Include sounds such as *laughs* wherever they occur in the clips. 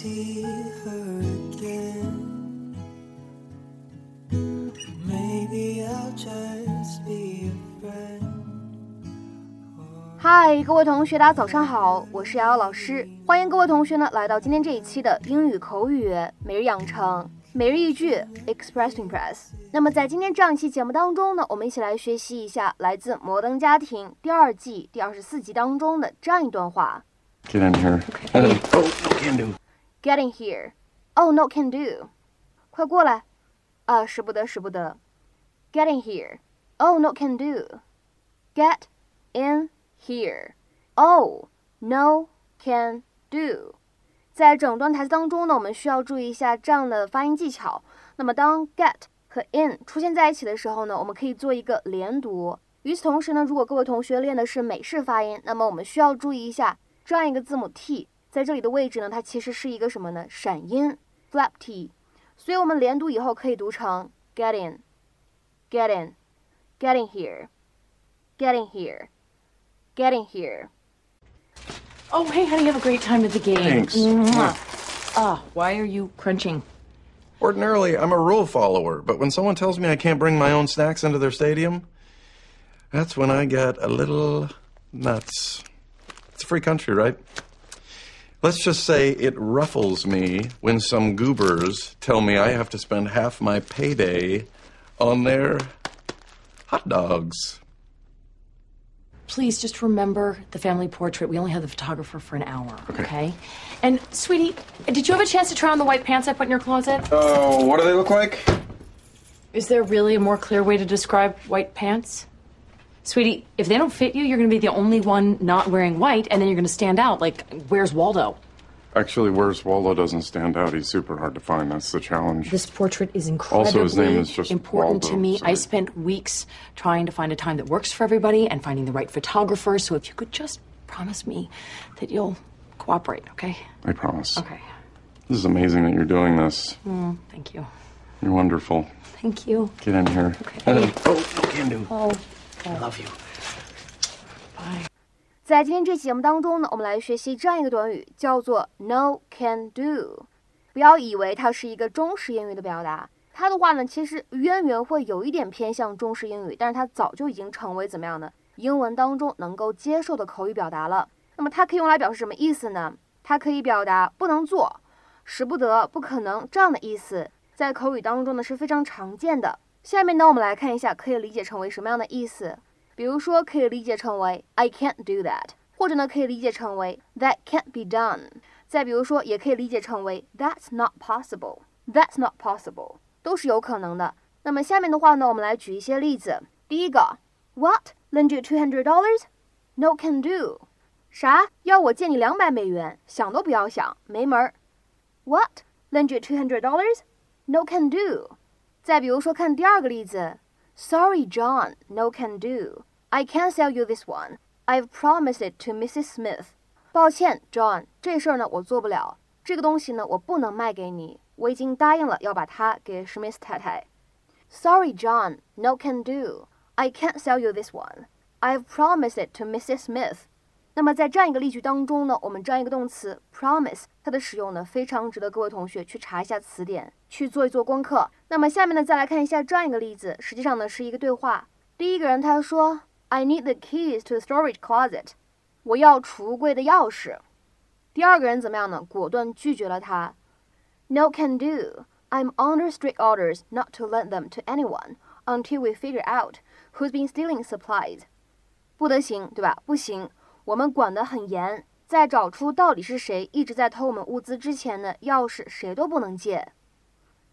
see her again. Maybe I'll just be a friend. 嗨，各位同学，大家早上好，我是瑶瑶老师，欢迎各位同学呢来到今天这一期的英语口语每日养成每日一句 Express to Impress。那么在今天这样一期节目当中呢，我们一起来学习一下来自《摩登家庭》第二季第二十四集当中的这样一段话 Get in here.：Getting here, oh no can do，快过来，啊，使不得，使不得。Getting here, oh no can do, get in here, oh no can do。在整段台词当中呢，我们需要注意一下这样的发音技巧。那么当 get 和 in 出现在一起的时候呢，我们可以做一个连读。与此同时呢，如果各位同学练的是美式发音，那么我们需要注意一下这样一个字母 t 在这里的位置呢，它其实是一个什么呢？闪音 flap t。所以我们连读以后可以读成 get in, get in, getting here, getting here, getting here。 Oh, hey, honey, have a great time at the game. Thanks. Mwah. Ah, why are you crunching? Ordinarily, I'm a rule follower, but when someone tells me I can't bring my own snacks into their stadium, that's when I get a little nuts. It's a free country, right? Let's just say it ruffles me when some goobers tell me I have to spend half my payday on their hot dogs. Please just remember the family portrait. We only have the photographer for an hour, Okay. okay? And, sweetie, did you have a chance to try on the white pants I put in your closet? Oh, what do they look like? Is there really a more clear way to describe white pants? Sweetie, if they don't fit you, you're gonna be the only one not wearing white, and then you're gonna stand out like, where's Waldo? Actually, where's Waldo doesn't stand out. He's super hard to find. That's the challenge. This portrait is incredibly Also, his name is just important to Waldo, me. I spent weeks trying to find a time that works for everybody and finding the right photographer. So if you could just promise me that you'll cooperate, okay? I promise. Okay. This is amazing that you're doing this. Mm, thank you. You're wonderful. Thank you. Get in here. Okay. *laughs* Oh, no can do. Oh, Love you. 在今天这期节目当中呢，我们来学习这样一个短语，叫做 no can do。不要以为它是一个中式英语的表达，它的话呢，其实渊源会有一点偏向中式英语，但是它早就已经成为怎么样的英文当中能够接受的口语表达了。那么它可以用来表示什么意思呢？它可以表达不能做、使不得、不可能这样的意思，在口语当中呢是非常常见的。下面呢，我们来看一下可以理解成为什么样的意思。比如说，可以理解成为 I can't do that，或者呢，可以理解成为 That can't be done。再比如说，也可以理解成为 That's not possible，That's not possible，都是有可能的。那么下面的话呢，我们来举一些例子。第一个，What lend you two hundred dollars？No can do。啥？要我借你两百美元？想都不要想，没门儿。What lend you two hundred dollars？No can do。再比如说，看第二个例子，Sorry, John, no can do. I can't sell you this one. I've promised it to Mrs. Smith. 抱歉，John，这事儿呢我做不了，这个东西呢我不能卖给你，我已经答应了要把它给史密斯太太。Sorry, John, no can do. I can't sell you this one. I've promised it to Mrs. Smith. 那么在这样一个例句当中呢，我们这样一个动词 promise，它的使用呢非常值得各位同学去查一下词典， 去做一做功课。那么下面呢，再来看一下这样一个例子，实际上呢是一个对话。第一个人他说：“I need the keys to the storage closet。”我要储物柜的钥匙。第二个人怎么样呢？果断拒绝了他。No can do. I'm under strict orders not to lend them to anyone until we figure out who's been stealing supplies. 不得行，对吧？不行，我们管得很严，在找出到底是谁一直在偷我们物资之前呢，钥匙谁都不能借。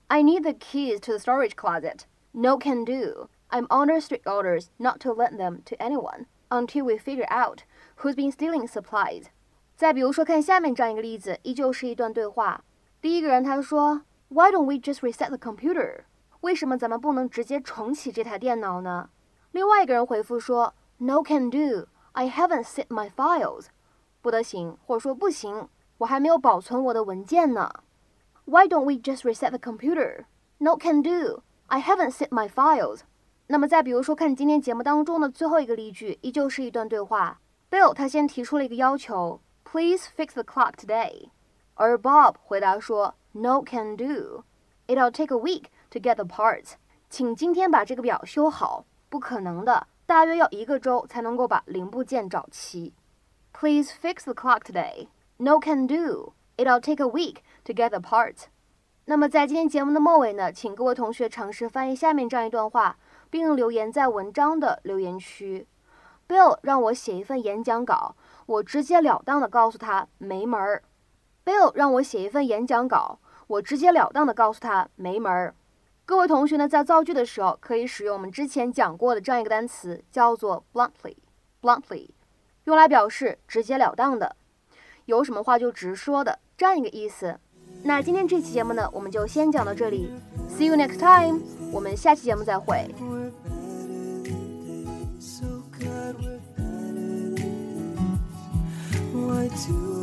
I need the keys to the storage closet. No can do. I'm under strict orders not to lend them to anyone until we figure out who's been stealing supplies. 再比如说，看下面这样一个例子，依旧是一段对话。第一个人他说：“Why don't we just reset the computer？” 为什么咱们不能直接重启这台电脑呢？另外一个人回复说：“No can do. I haven't saved my files. 不得行，或者说不行，我还没有保存我的文件呢。 Why don't we just reset the computer? No can do. I haven't saved my files. 那么再比如说，看今天节目当中的最后一个例句，依旧是一段对话。Bill 他先提出了一个要求，Please fix the clock today. 而 Bob 回答说：“No can do. It'll take a week to get the parts. 请今天把这个表修好，不可能的，大约要一个周才能够把零部件找齐。Please fix the clock today. No can do. It'll take a week together part，那么在今天节目的末尾呢，请各位同学尝试翻译下面这样一段话，并留言在文章的留言区。Bill 让我写一份演讲稿，我直截了当的告诉他没门儿。Bill 让我写一份演讲稿，我直截了当的告诉他没门儿。各位同学呢，在造句的时候可以使用我们之前讲过的这样一个单词，叫做 bluntly，bluntly，用来表示直截了当的，有什么话就直说的这样一个意思。那今天这期节目呢，我们就先讲到这里。See you next time，我们下期节目再会。So God, we're better than this. Why do we like this? Why do we do